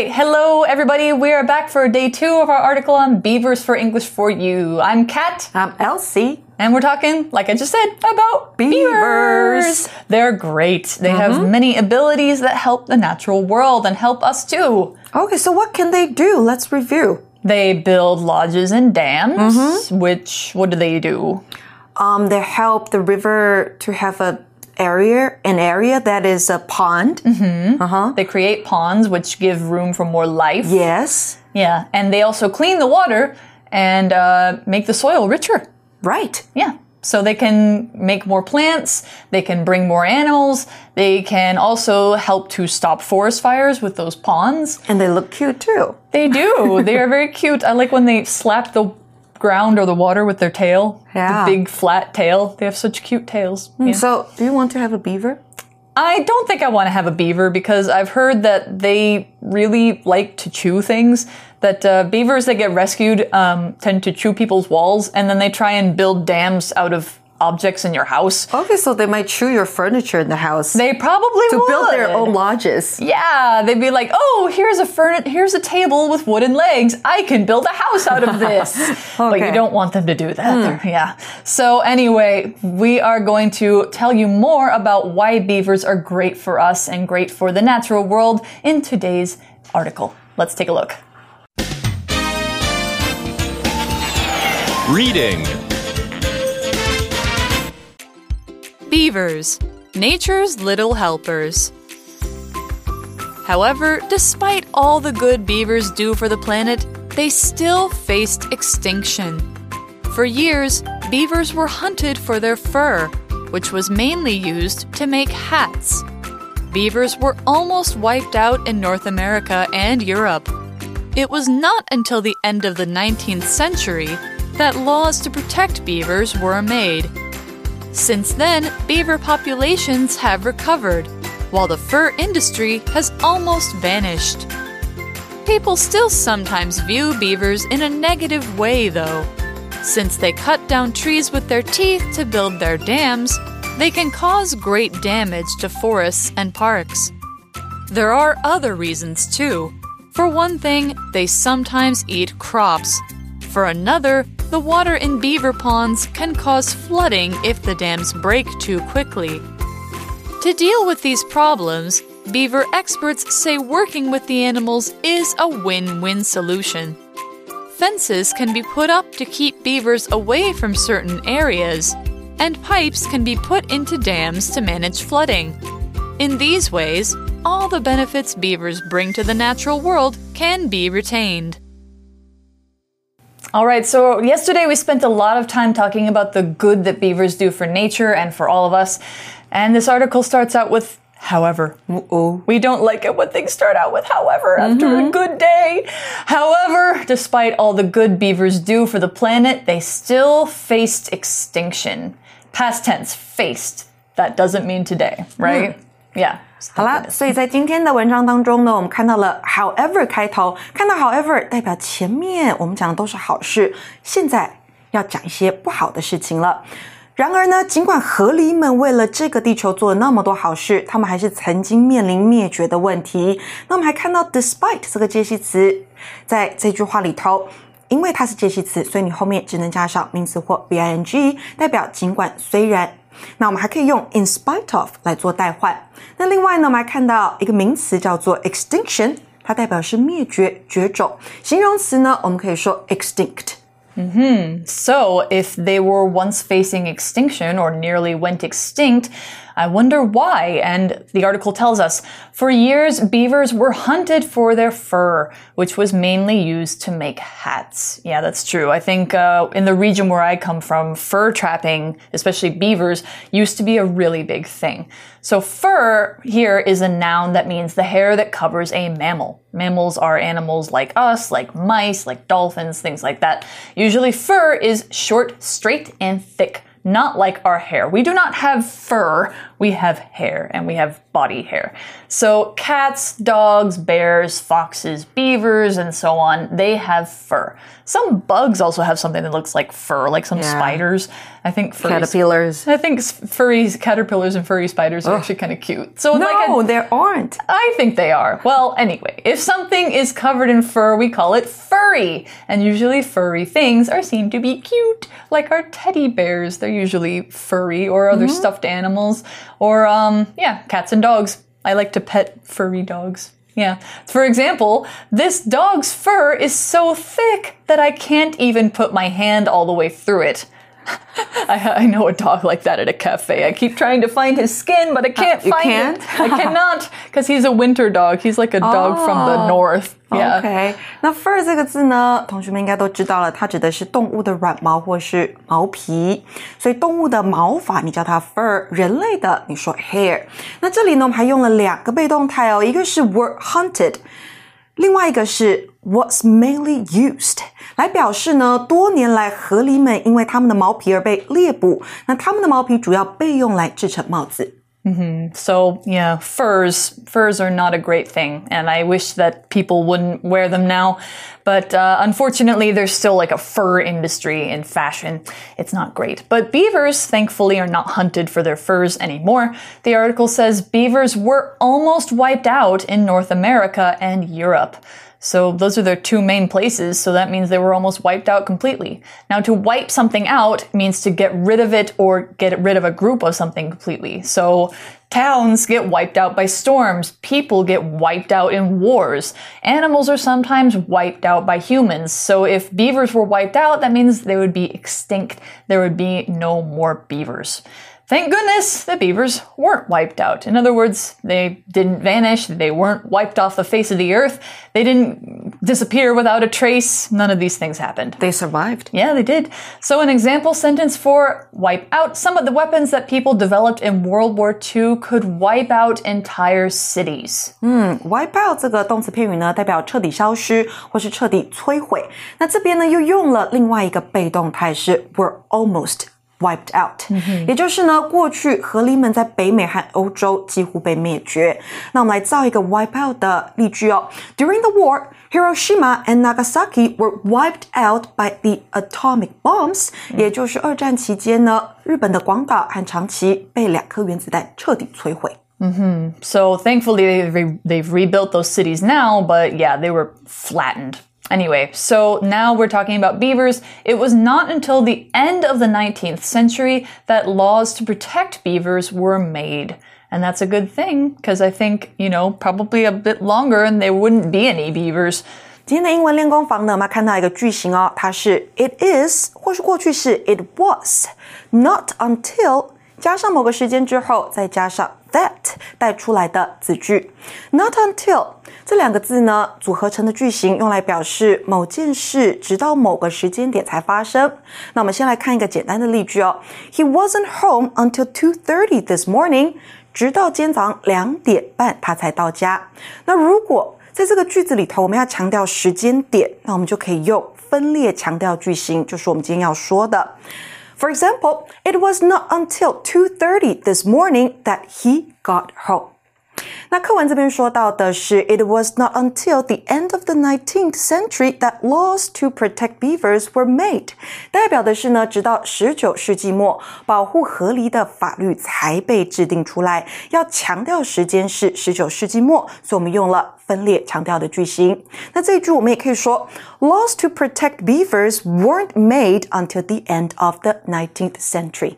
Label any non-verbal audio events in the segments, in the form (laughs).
Right. Hello, everybody. We are back for day two of our article on beavers for English for You. I'm Kat. I'm Elsie. And we're talking, like I just said, about Beavers. They're great. They have many abilities that help the natural world and help us too. Okay, so what can they do? Let's review. They build lodges and dams, which, what do they do? Um, they help the river to have a area, an area that is a pond. Uh huh. They create ponds, which give room for more life. Yes, Yeah. And they also clean the water and uh, make the soil richer. right. Yeah. So they can make more plants, they can bring more animals, they can also help to stop forest fires with those ponds. And they look cute too. They do. (laughs) they are very cute. I like when they slap the ground or the water with their tail. Yeah. The big flat tail. They have such cute tails. Yeah. So, do you want to have a beaver? I don't think I want to have a beaver because I've heard that they really like to chew things. That uh, beavers that get rescued um, tend to chew people's walls and then they try and build dams out of objects in your house. Okay, so they might chew your furniture in the house They probably to would. build their own lodges. Yeah, they'd be like, "Oh, here's a furni- here's a table with wooden legs. I can build a house out of this." (laughs) But you don't want them to do that. They're- Yeah. So anyway, we are going to tell you more about why beavers are great for us and great for the natural world in today's article. Let's take a look. Reading Beavers, nature's little helpers. However, despite all the good beavers do for the planet, they still faced extinction. For years, beavers were hunted for their fur, which was mainly used to make hats. Beavers were almost wiped out in North America and Europe. It was not until the end of the 19th century that laws to protect beavers were made. Since then, beaver populations have recovered, while the fur industry has almost vanished. People still sometimes view beavers in a negative way, though. Since they cut down trees with their teeth to build their dams, they can cause great damage to forests and parks. There are other reasons, too. For one thing, they sometimes eat crops. For another, the water in beaver ponds can cause flooding if the dams break too quickly. To deal with these problems, beaver experts say working with the animals is a win win solution. Fences can be put up to keep beavers away from certain areas, and pipes can be put into dams to manage flooding. In these ways, all the benefits beavers bring to the natural world can be retained. All right, so yesterday we spent a lot of time talking about the good that beavers do for nature and for all of us. And this article starts out with however. Oh, We don't like it when things start out with however after a mm-hmm. good day. However, despite all the good beavers do for the planet, they still faced extinction. Past tense, faced. That doesn't mean today, right? Hmm. Yeah. 好啦，所以在今天的文章当中呢，我们看到了 however 开头，看到 however 代表前面我们讲的都是好事，现在要讲一些不好的事情了。然而呢，尽管河狸们为了这个地球做了那么多好事，他们还是曾经面临灭绝的问题。那我们还看到 despite 这个介系词在这句话里头。因为它是介系词，所以你后面只能加上名词或 bing，代表尽管、虽然。那我们还可以用 in spite of 来做代换。那另外呢，我们还看到一个名词叫做 extinction，它代表是灭绝、绝种。形容词呢，我们可以说 extinct。 So, if they were once facing extinction or nearly went extinct, I wonder why. And the article tells us for years, beavers were hunted for their fur, which was mainly used to make hats. Yeah, that's true. I think uh, in the region where I come from, fur trapping, especially beavers, used to be a really big thing. So, fur here is a noun that means the hair that covers a mammal. Mammals are animals like us, like mice, like dolphins, things like that. Usually, fur is short, straight, and thick, not like our hair. We do not have fur we have hair and we have body hair. So cats, dogs, bears, foxes, beavers, and so on, they have fur. Some bugs also have something that looks like fur, like some Yeah. spiders. I think furry Caterpillars. I think furry caterpillars and furry spiders are actually kind of cute. So No, like a, there aren't. I think they are. Well, anyway, if something is covered in fur, we call it furry. And usually furry things are seen to be cute, like our teddy bears. They're usually furry or other mm-hmm. stuffed animals or um yeah, cats and dogs. I like to pet furry dogs. Yeah. For example, this dog's fur is so thick that I can't even put my hand all the way through it. (laughs) I, I know a dog like that at a cafe. I keep trying to find his skin, but I can't you find can't? it. I (laughs) cannot because he's a winter dog. He's like a dog from the Oh. north. Yeah. OK，那 fur 这个字呢，同学们应该都知道了，它指的是动物的软毛或是毛皮。所以动物的毛发你叫它 fur，人类的你说 hair。那这里呢，我们还用了两个被动态哦，一个是 were hunted，另外一个是 was mainly used，来表示呢，多年来河狸们因为它们的毛皮而被猎捕。那它们的毛皮主要被用来制成帽子。 So yeah, furs furs are not a great thing, and I wish that people wouldn't wear them now. But uh, unfortunately, there's still like a fur industry in fashion. It's not great. But beavers, thankfully, are not hunted for their furs anymore. The article says beavers were almost wiped out in North America and Europe. So those are their two main places, so that means they were almost wiped out completely. Now to wipe something out means to get rid of it or get rid of a group of something completely. So towns get wiped out by storms, people get wiped out in wars, animals are sometimes wiped out by humans. So if beavers were wiped out, that means they would be extinct. There would be no more beavers. Thank goodness the beavers weren't wiped out. In other words, they didn't vanish, they weren't wiped off the face of the earth, they didn't disappear without a trace. None of these things happened. They survived. Yeah, they did. So, an example sentence for wipe out some of the weapons that people developed in World War II could wipe out entire cities. wipe out 这个动词片语呢，代表彻底消失或是彻底摧毁。那这边呢，又用了另外一个被动态是 were almost。 Wiped out，、也就是呢，过去河狸们在北美和欧洲几乎被灭绝。那我们来造一个 wipe out 的例句哦。During the war, Hiroshima and Nagasaki were wiped out by the atomic bombs，、也就是二战期间呢，日本的广岛和长崎被两颗原子弹彻底摧毁。 So, thankfully, they've, re- they've rebuilt those cities now, but yeah, they were flattened. Anyway, so now we're talking about beavers. It was not until the end of the 19th century that laws to protect beavers were made. And that's a good thing, because I think, you know, probably a bit longer and there wouldn't be any beavers. 今天的英文练功房呢，我们要看到一个句型哦，它是 it is 或是过去式 it was not until 加上某个时间之后，再加上 that 带出来的子句。not until 这两个字呢组合成的句型，用来表示某件事直到某个时间点才发生。那我们先来看一个简单的例句哦。He wasn't home until two thirty this morning. 直到今早两点半他才到家。那如果在这个句子里头，我们要强调时间点，那我们就可以用分裂强调句型，就是我们今天要说的。For example, it was not until 2:30 this morning that he got home. 那课文这边说到的是，It was not until the end of the 19th century that laws to protect beavers were made。代表的是呢，直到19世纪末，保护河狸的法律才被制定出来。要强调时间是19世纪末，所以我们用了分列强调的句型。那这一句我们也可以说，Laws to protect beavers weren't made until the end of the 19th century。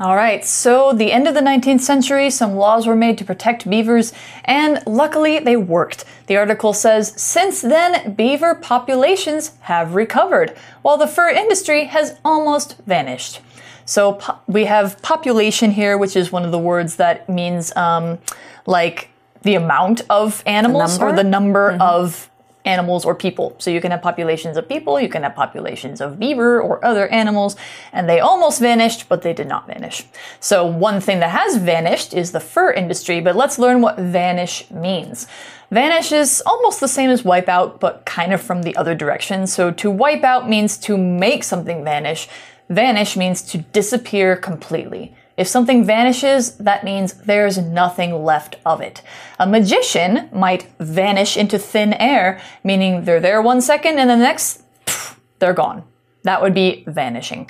All right, so the end of the 19th century, some laws were made to protect beavers, and luckily they worked. The article says since then, beaver populations have recovered, while the fur industry has almost vanished. So po- we have population here, which is one of the words that means um, like the amount of animals or number? the number of animals or people. So you can have populations of people, you can have populations of beaver or other animals, and they almost vanished, but they did not vanish. So one thing that has vanished is the fur industry, but let's learn what vanish means. Vanish is almost the same as wipe out, but kind of from the other direction. So to wipe out means to make something vanish. Vanish means to disappear completely. If something vanishes, that means there's nothing left of it. A magician might vanish into thin air, meaning they're there one second and the next, pff, they're gone. That would be vanishing.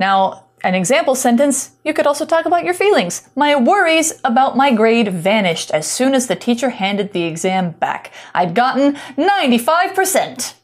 Now, an example sentence, you could also talk about your feelings. My worries about my grade vanished as soon as the teacher handed the exam back. I'd gotten 95%.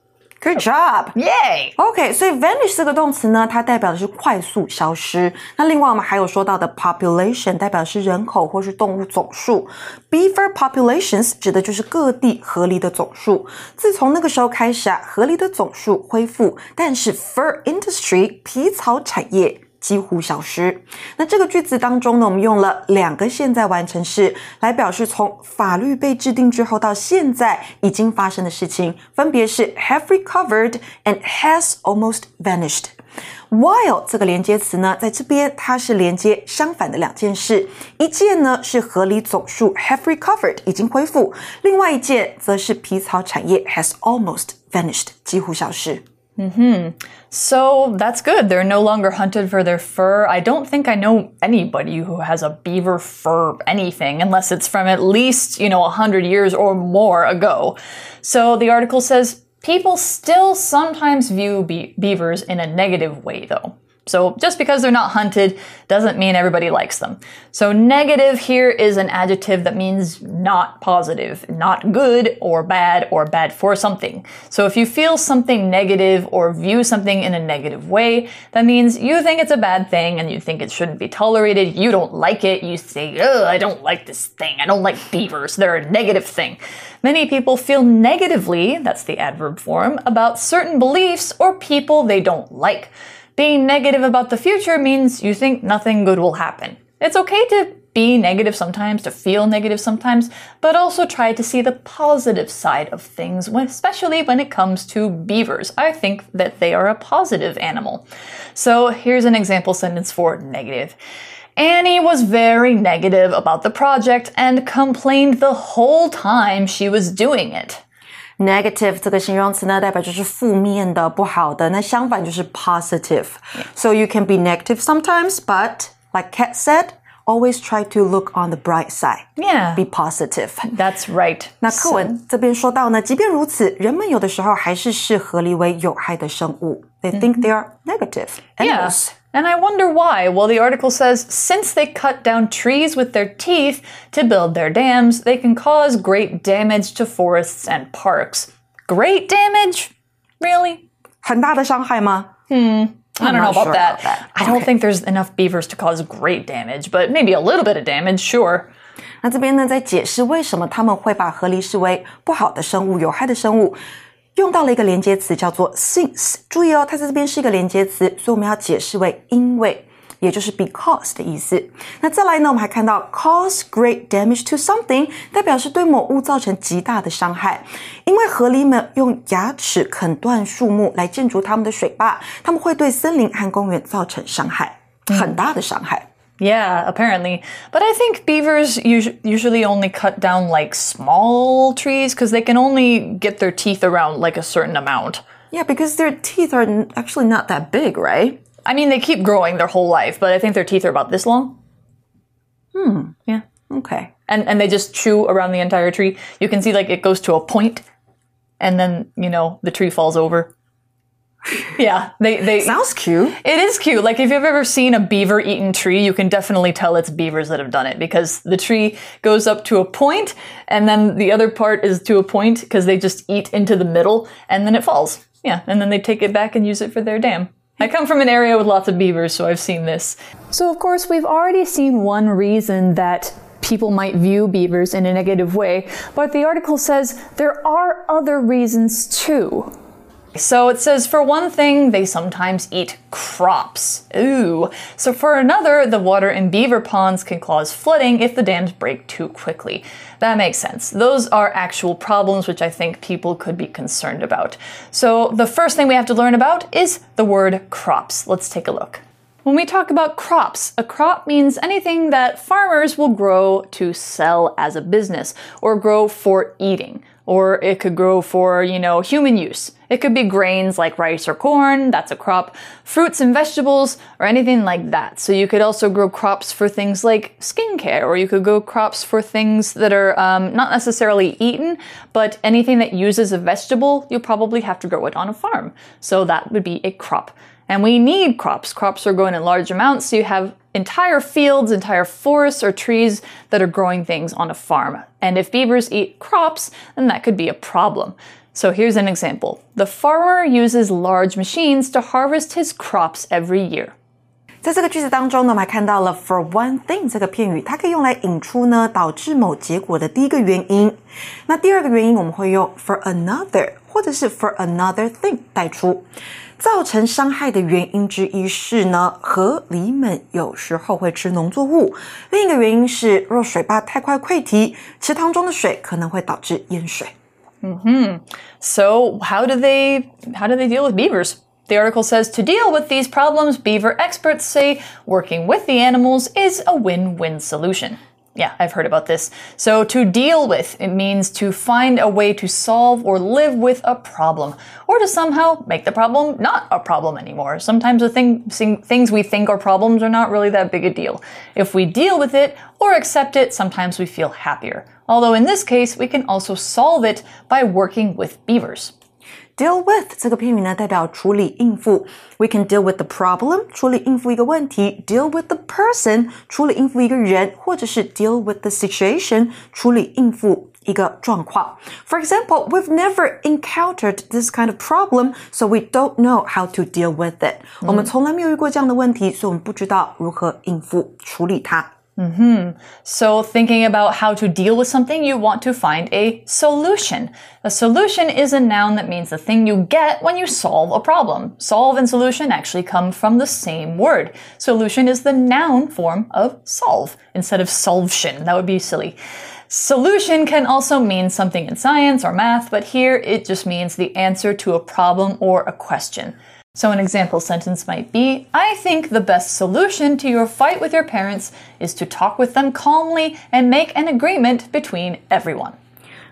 Good job. Yay! OK，所以 vanish 这个动词呢，它代表的是快速消失。那另外我们还有说到的 population，代表的是人口或是动物总数。Beaver populations 指的就是各地河狸的总数。自从那个时候开始啊，河狸的总数恢复，但是 fur industry 皮草产业。几乎消失。那这个句子当中呢，我们用了两个现在完成式来表示从法律被制定之后到现在已经发生的事情，分别是 have recovered and has almost vanished。While 这个连接词呢，在这边它是连接相反的两件事，一件呢是合理总数 have recovered 已经恢复，另外一件则是皮草产业 has almost vanished 几乎消失。Mm-hmm. So that's good. They're no longer hunted for their fur. I don't think I know anybody who has a beaver fur anything unless it's from at least, you know, 100 years or more ago. So the article says people still sometimes view be- beavers in a negative way, though. So just because they're not hunted doesn't mean everybody likes them. So negative here is an adjective that means not positive, not good or bad or bad for something. So if you feel something negative or view something in a negative way, that means you think it's a bad thing and you think it shouldn't be tolerated. You don't like it. You say, oh, I don't like this thing. I don't like beavers. They're a negative thing. Many people feel negatively, that's the adverb form, about certain beliefs or people they don't like. Being negative about the future means you think nothing good will happen. It's okay to be negative sometimes, to feel negative sometimes, but also try to see the positive side of things, especially when it comes to beavers. I think that they are a positive animal. So here's an example sentence for negative. Annie was very negative about the project and complained the whole time she was doing it. Negative 这个形容词呢，代表就是负面的、不好的。那相反就是 positive。So you can be negative sometimes, but like Kat said, always try to look on the bright side. Yeah. Be positive. That's right. (laughs) 那课文这边说到呢，即便如此，人们有的时候还是视河狸为有害的生物。They think mm-hmm. they are negative animals. Yeah. And I wonder why. Well, the article says since they cut down trees with their teeth to build their dams, they can cause great damage to forests and parks. Great damage? Really? 很大的伤害吗？嗯。I'm I do not know about, sure that. about, that. I don't okay. think there's enough beavers to cause great damage, but maybe a little bit of damage, sure. 那这边呢，在解释为什么他们会把河狸视为不好的生物、有害的生物，用到了一个连接词，叫做 since。注意哦，它在这边是一个连接词，所以我们要解释为因为。也就是 because 的意思。那再来呢，我们还看到 cause great damage to something，代表是对某物造成极大的伤害。因为河狸们用牙齿啃断树木来建筑它们的水坝，它们会对森林和公园造成伤害，很大的伤害。 Yeah, apparently. But I think beavers us- usually only cut down like small trees because they can only get their teeth around like a certain amount. Yeah, because their teeth are n- actually not that big, right? I mean, they keep growing their whole life, but I think their teeth are about this long. Hmm. Yeah. Okay. And and they just chew around the entire tree. You can see like it goes to a point, and then you know the tree falls over. (laughs) Yeah, they they. Sounds cute. It is cute. Like if you've ever seen a beaver eaten tree, you can definitely tell it's beavers that have done it because the tree goes up to a point and then the other part is to a point because they just eat into the middle and then it falls. Yeah, and then they take it back and use it for their dam. I come from an area with lots of beavers, so I've seen this. So, of course, we've already seen one reason that people might view beavers in a negative way, but the article says there are other reasons too. So it says, for one thing, they sometimes eat crops. Ooh. So for another, the water in beaver ponds can cause flooding if the dams break too quickly. That makes sense. Those are actual problems which I think people could be concerned about. So the first thing we have to learn about is the word crops. Let's take a look. When we talk about crops, a crop means anything that farmers will grow to sell as a business or grow for eating. Or it could grow for, you know, human use. It could be grains like rice or corn, that's a crop, fruits and vegetables, or anything like that. So you could also grow crops for things like skincare, or you could grow crops for things that are um, not necessarily eaten, but anything that uses a vegetable, you'll probably have to grow it on a farm. So that would be a crop. And we need crops. Crops are grown in large amounts, so you have entire fields, entire forests or trees that are growing things on a farm. And if beavers eat crops, then that could be a problem. So here's an example. The farmer uses large machines to harvest his crops every year. 在这个句子当中呢，我们还看到了 for one thing 这个片语，它可以用来引出呢导致某结果的第一个原因。那第二个原因我们会用 for another 或者是 for another thing 带出。造成伤害的原因之一是呢，河狸们有时候会吃农作物。另一个原因是，若水坝太快溃堤，池塘中的水可能会导致淹水。Hmm. So how do they how do they deal with beavers? The article says to deal with these problems, beaver experts say working with the animals is a win-win solution. Yeah, I've heard about this. So to deal with, it means to find a way to solve or live with a problem, or to somehow make the problem not a problem anymore. Sometimes the thing, things we think are problems are not really that big a deal. If we deal with it or accept it, sometimes we feel happier. Although in this case, we can also solve it by working with beavers. Deal with 这个片语呢，代表处理、应付。We can deal with the problem，处理、应付一个问题；deal with the person，处理、应付一个人；或者是 deal with the situation，处理、应付一个状况。For example, we've never encountered this kind of problem, so we don't know how to deal with it. 我们从来没有遇过这样的问题，所以我们不知道如何应付、处理它。 Mm-hmm. So, thinking about how to deal with something, you want to find a solution. A solution is a noun that means the thing you get when you solve a problem. Solve and solution actually come from the same word. Solution is the noun form of solve instead of solvtion. That would be silly. Solution can also mean something in science or math, but here it just means the answer to a problem or a question. So, an example sentence might be I think the best solution to your fight with your parents is to talk with them calmly and make an agreement between everyone.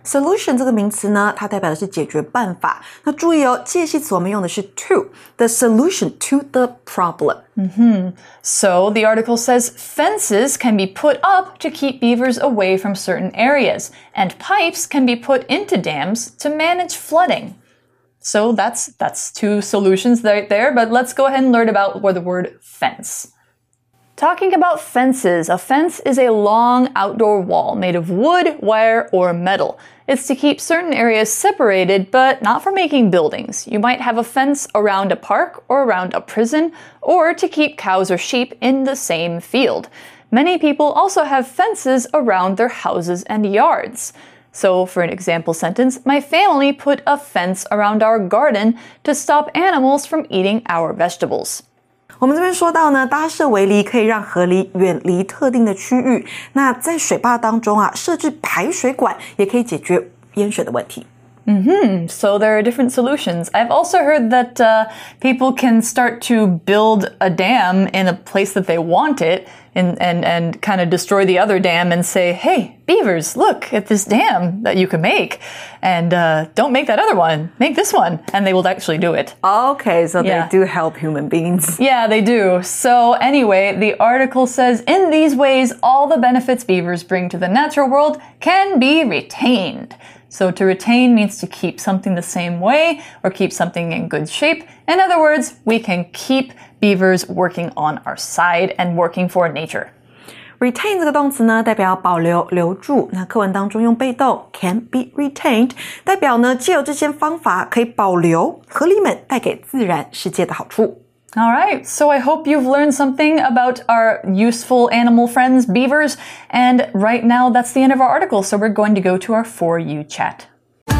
Solution 这个名词呢，它代表的是解决办法。那注意哦，介系词我们用的是 to，the solution to the problem。Mm hmm. So the article says fences can be put up to keep beavers away from certain areas, and pipes can be put into dams to manage flooding. So that's that's two solutions right there, but let's go ahead and learn about what the word fence. Talking about fences, a fence is a long outdoor wall made of wood, wire, or metal. It's to keep certain areas separated, but not for making buildings. You might have a fence around a park or around a prison, or to keep cows or sheep in the same field. Many people also have fences around their houses and yards. So, for an example sentence, my family put a fence around our garden to stop animals from eating our vegetables. 我们这边说到呢，搭设围篱可以让河狸远离特定的区域。那在水坝当中啊，设置排水管也可以解决淹水的问题。 Mm-hmm. So there are different solutions. I've also heard that uh, people can start to build a dam in a place that they want it and, and, and kind of destroy the other dam and say, hey, beavers, look at this dam that you can make. And uh, don't make that other one, make this one. And they will actually do it. Okay, so yeah. they do help human beings. (laughs) Yeah, they do. So, anyway, the article says in these ways, all the benefits beavers bring to the natural world can be retained. So to retain means to keep something the same way or keep something in good shape. In other words, we can keep beavers working on our side and working for nature. Retain 这个动词呢，代表保留、留住。那课文当中用被动 can be retained，代表呢，借由这些方法可以保留河狸们带给自然世界的好处。 All right, so I hope you've learned something about our useful animal friends, beavers. And right now, that's the end of our article, so we're going to go to our For You chat. For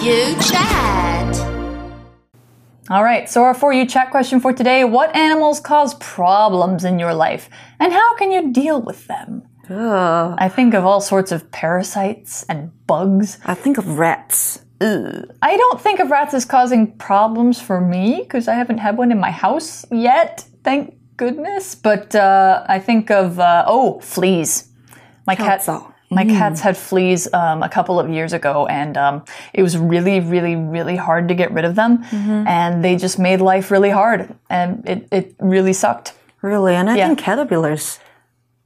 You chat. All right, so our For You chat question for today What animals cause problems in your life, and how can you deal with them? Ugh. I think of all sorts of parasites and bugs. I think of rats. I don't think of rats as causing problems for me because I haven't had one in my house yet, thank goodness. But uh, I think of, uh, oh, fleas. My cat, My cats had fleas um, a couple of years ago, and um, it was really, really, really hard to get rid of them. And they just made life really hard, and it, it really sucked. Really? And I Yeah. think caterpillars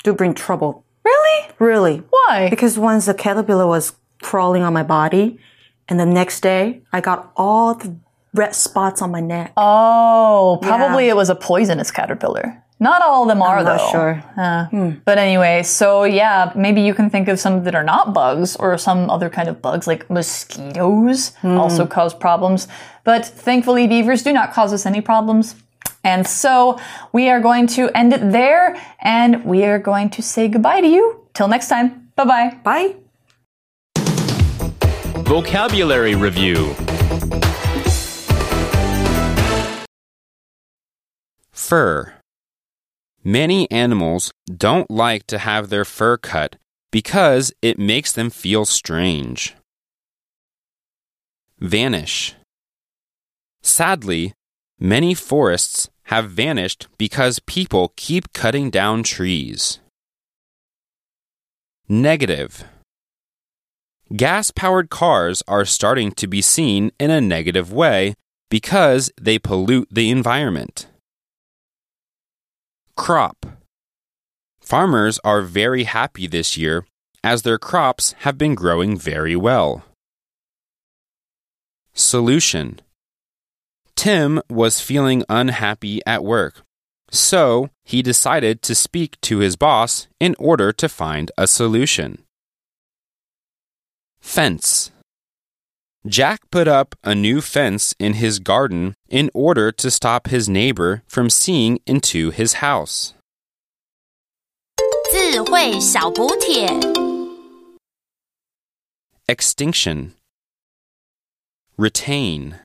do bring trouble. Really? Really? Why? Because once the caterpillar was crawling on my body, and the next day I got all the red spots on my neck. Oh, probably it was a poisonous caterpillar. Not all of them are, I'm not though. sure. Uh, But anyway, so yeah, maybe you can think of some that are not bugs or some other kind of bugs like mosquitoes also cause problems. But thankfully, beavers do not cause us any problems. And so we are going to end it there and we are going to say goodbye to you. Till next time. Bye bye. Bye. Vocabulary Review Fur. Many animals don't like to have their fur cut because it makes them feel strange. Vanish. Sadly, many forests have vanished because people keep cutting down trees. Negative. Gas powered cars are starting to be seen in a negative way because they pollute the environment. Crop Farmers are very happy this year as their crops have been growing very well. Solution Tim was feeling unhappy at work, so he decided to speak to his boss in order to find a solution. Fence. Jack put up a new fence in his garden in order to stop his neighbor from seeing into his house. 智慧小补帖。 Extinction. Retain.